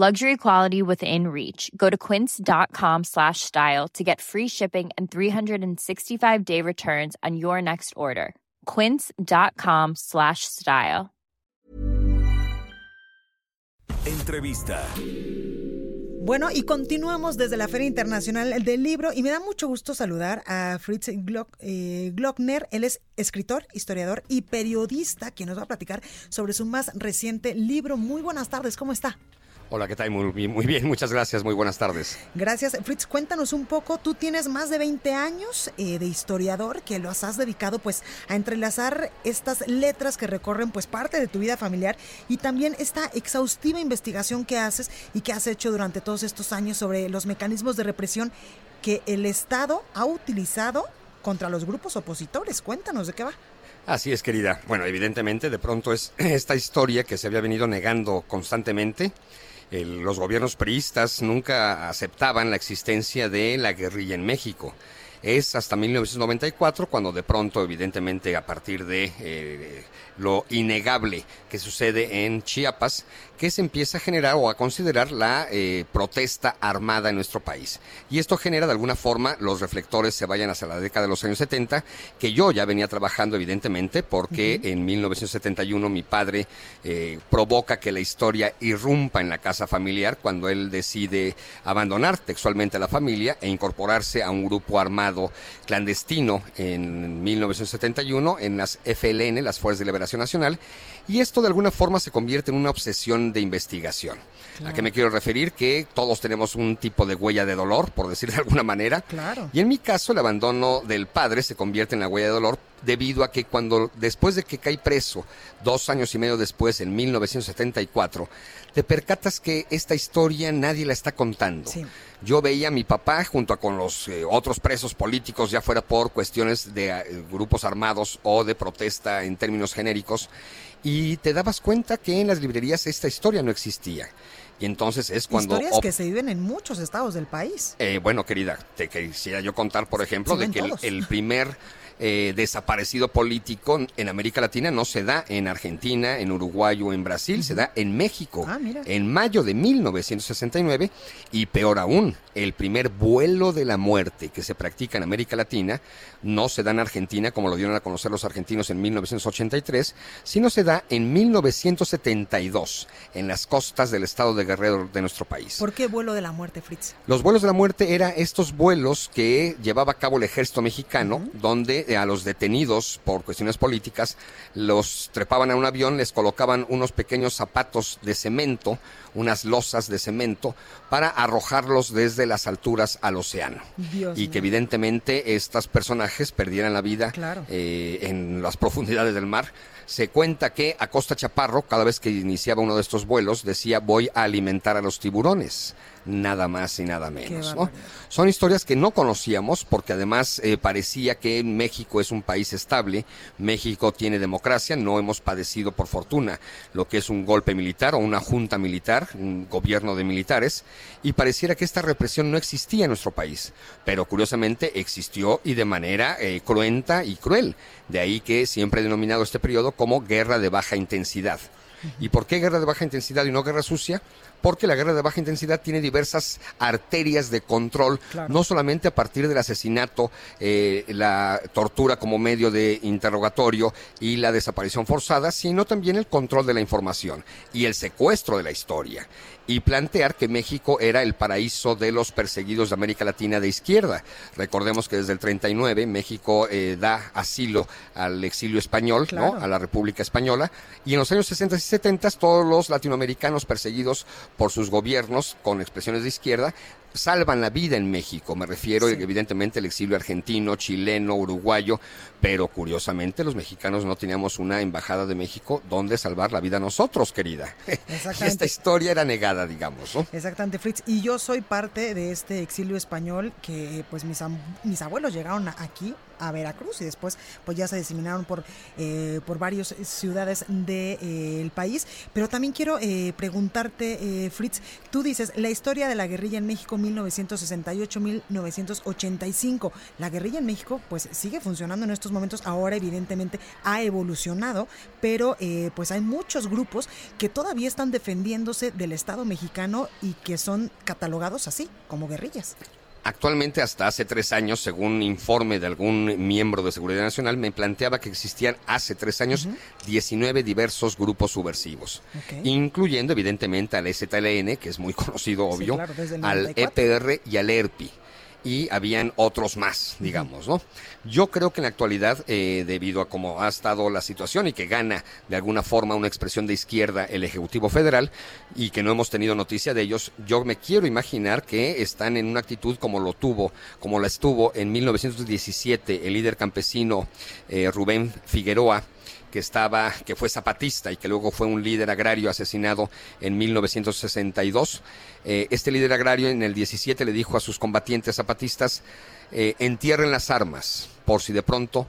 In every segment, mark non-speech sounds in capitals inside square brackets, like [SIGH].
Luxury quality within reach. Go to quince.com slash style to get free shipping and 365 day returns on your next order. Quince.com slash style. Entrevista. Bueno, y continuamos desde la Feria Internacional del Libro y me da mucho gusto saludar a Fritz Glock, eh, Glockner. Él es escritor, historiador y periodista quien nos va a platicar sobre su más reciente libro. Muy buenas tardes, ¿cómo está? Hola, ¿qué tal? Muy, bien, muy bien, muchas gracias, muy buenas tardes. Gracias. Fritz, cuéntanos un poco, tú tienes más de 20 años eh, de historiador que los has dedicado pues a entrelazar estas letras que recorren pues parte de tu vida familiar y también esta exhaustiva investigación que haces y que has hecho durante todos estos años sobre los mecanismos de represión que el Estado ha utilizado contra los grupos opositores. Cuéntanos de qué va. Así es, querida. Bueno, evidentemente, de pronto es [CLEARS THROAT] esta historia que se había venido negando constantemente los gobiernos priistas nunca aceptaban la existencia de la guerrilla en México. Es hasta 1994 cuando de pronto, evidentemente, a partir de eh, lo innegable que sucede en Chiapas, que se empieza a generar o a considerar la eh, protesta armada en nuestro país. Y esto genera de alguna forma los reflectores se vayan hacia la década de los años 70, que yo ya venía trabajando evidentemente porque en 1971 mi padre eh, provoca que la historia irrumpa en la casa familiar cuando él decide abandonar textualmente a la familia e incorporarse a un grupo armado clandestino en 1971 en las FLN, las Fuerzas de Liberación Nacional, y esto de alguna forma se convierte en una obsesión de investigación. ¿A qué me quiero referir? Que todos tenemos un tipo de huella de dolor, por decir de alguna manera. Claro. Y en mi caso, el abandono del padre se convierte en la huella de dolor debido a que cuando, después de que cae preso, dos años y medio después, en 1974, te percatas que esta historia nadie la está contando. Yo veía a mi papá junto con los eh, otros presos políticos, ya fuera por cuestiones de eh, grupos armados o de protesta en términos genéricos, y te dabas cuenta que en las librerías esta historia no existía. Y entonces es cuando... Historias que se viven en muchos estados del país. Eh, bueno, querida, te quisiera yo contar, por ejemplo, de que el, primer eh, desaparecido político en América Latina no se da en Argentina, en Uruguay o en Brasil, se da en México, ah, en mayo de 1969, y peor aún, el primer vuelo de la muerte que se practica en América Latina no se da en Argentina, como lo dieron a conocer los argentinos en 1983, sino se da en 1972, en las costas del estado de Guerrero de nuestro país. ¿Por qué vuelo de la muerte, Fritz? Los vuelos de la muerte eran estos vuelos que llevaba a cabo el ejército mexicano, donde a los detenidos por cuestiones políticas, los trepaban a un avión, les colocaban unos pequeños zapatos de cemento, unas losas de cemento, para arrojarlos desde las alturas al océano. y que evidentemente estas personajes perdieran la vida eh, en las profundidades del mar. Se cuenta que Acosta Chaparro, cada vez que iniciaba uno de estos vuelos, decía voy a alimentar a los tiburones nada más y nada menos. Son historias que no conocíamos porque además eh, parecía que México es un país estable, México tiene democracia, no hemos padecido por fortuna lo que es un golpe militar o una junta militar, un gobierno de militares, y pareciera que esta represión no existía en nuestro país, pero curiosamente existió y de manera eh, cruenta y cruel. De ahí que siempre he denominado este periodo como guerra de baja intensidad. ¿Y por qué guerra de baja intensidad y no guerra sucia? Porque la guerra de baja intensidad tiene diversas arterias de control, no solamente a partir del asesinato, eh, la tortura como medio de interrogatorio y la desaparición forzada, sino también el control de la información y el secuestro de la historia y plantear que México era el paraíso de los perseguidos de América Latina de izquierda. Recordemos que desde el 39 México eh, da asilo al exilio español, ¿no? a la República Española, y en los años 60 y 70 todos los latinoamericanos perseguidos por sus gobiernos con expresiones de izquierda salvan la vida en México. Me refiero evidentemente al exilio argentino, chileno, uruguayo, pero curiosamente los mexicanos no teníamos una embajada de México donde salvar la vida nosotros, querida. [LAUGHS] Y esta historia era negada, digamos. ¿no? Exactamente, Fritz. Y yo soy parte de este exilio español que pues mis, mis abuelos llegaron aquí a Veracruz y después pues ya se diseminaron por, eh, por varias ciudades del de, eh, país. Pero también quiero eh, preguntarte, Fritz, tú dices la historia de la guerrilla en México 1968-1985. La guerrilla en México pues sigue funcionando en estos momentos, ahora evidentemente ha evolucionado, pero pues hay muchos grupos que todavía están defendiéndose del Estado mexicano y que son catalogados así, como guerrillas. Actualmente, hasta hace tres años, según informe de algún miembro de Seguridad Nacional, me planteaba que existían hace tres años 19 diversos grupos subversivos, incluyendo evidentemente al STLN, que es muy [LAUGHS] conocido, obvio, al EPR y al ERPI y habían otros más, digamos, ¿no? Yo creo que en la actualidad, eh, debido a cómo ha estado la situación y que gana de alguna forma una expresión de izquierda el Ejecutivo Federal y que no hemos tenido noticia de ellos, yo me quiero imaginar que están en una actitud como lo tuvo, como la estuvo en 1917 el líder campesino eh, Rubén Figueroa, que estaba, que fue zapatista y que luego fue un líder agrario asesinado en 1962. Eh, este líder agrario en el 17 le dijo a sus combatientes zapatistas, eh, entierren las armas por si de pronto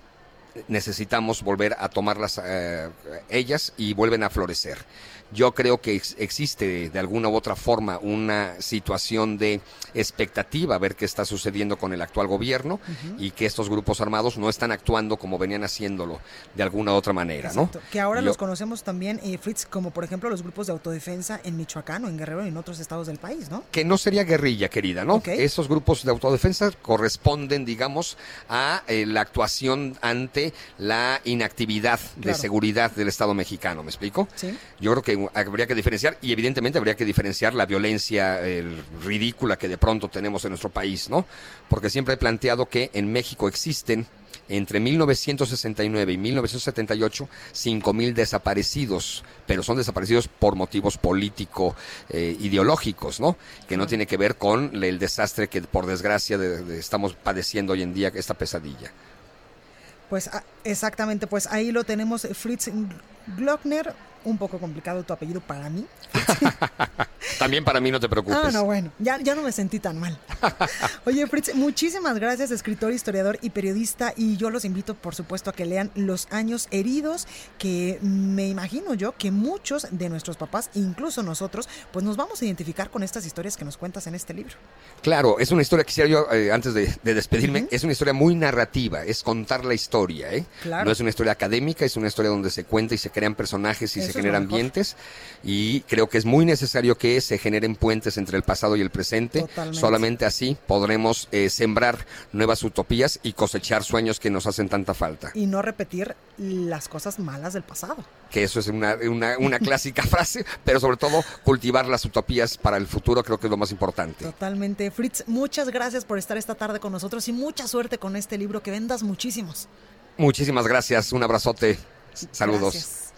necesitamos volver a tomarlas eh, ellas y vuelven a florecer. Yo creo que existe de alguna u otra forma una situación de expectativa a ver qué está sucediendo con el actual gobierno y que estos grupos armados no están actuando como venían haciéndolo de alguna u otra manera, ¿no? Que ahora los conocemos también, eh, Fritz, como por ejemplo los grupos de autodefensa en Michoacán o en Guerrero y en otros estados del país, ¿no? Que no sería guerrilla, querida, ¿no? Esos grupos de autodefensa corresponden, digamos, a eh, la actuación ante la inactividad de seguridad del Estado mexicano, ¿me explico? Sí. Yo creo que habría que diferenciar y evidentemente habría que diferenciar la violencia ridícula que de pronto tenemos en nuestro país, ¿no? Porque siempre he planteado que en México existen entre 1969 y 1978 5.000 desaparecidos, pero son desaparecidos por motivos político eh, ideológicos, ¿no? Que no tiene que ver con el desastre que por desgracia estamos padeciendo hoy en día, esta pesadilla. Pues ah, exactamente, pues ahí lo tenemos, Fritz Glockner, un poco complicado tu apellido para mí. [LAUGHS] También para mí, no te preocupes. Ah, no, bueno, ya, ya no me sentí tan mal. [LAUGHS] Oye, Fritz, muchísimas gracias, escritor, historiador y periodista. Y yo los invito, por supuesto, a que lean Los Años Heridos, que me imagino yo que muchos de nuestros papás, incluso nosotros, pues nos vamos a identificar con estas historias que nos cuentas en este libro. Claro, es una historia, quisiera yo, eh, antes de, despedirme, es una historia muy narrativa, es contar la historia, ¿eh? No es una historia académica, es una historia donde se cuenta y se crean personajes y se generan ambientes. Y creo que es muy necesario que se generen puentes entre el pasado y el presente. Solamente así podremos eh, sembrar nuevas utopías y cosechar sueños que nos hacen tanta falta. Y no repetir las cosas malas del pasado. Que eso es una, una [LAUGHS] clásica frase, pero sobre todo cultivar las utopías para el futuro creo que es lo más importante. Totalmente. Fritz, muchas gracias por estar esta tarde con nosotros y mucha suerte con este libro, que vendas muchísimos. Muchísimas gracias, un abrazote, saludos.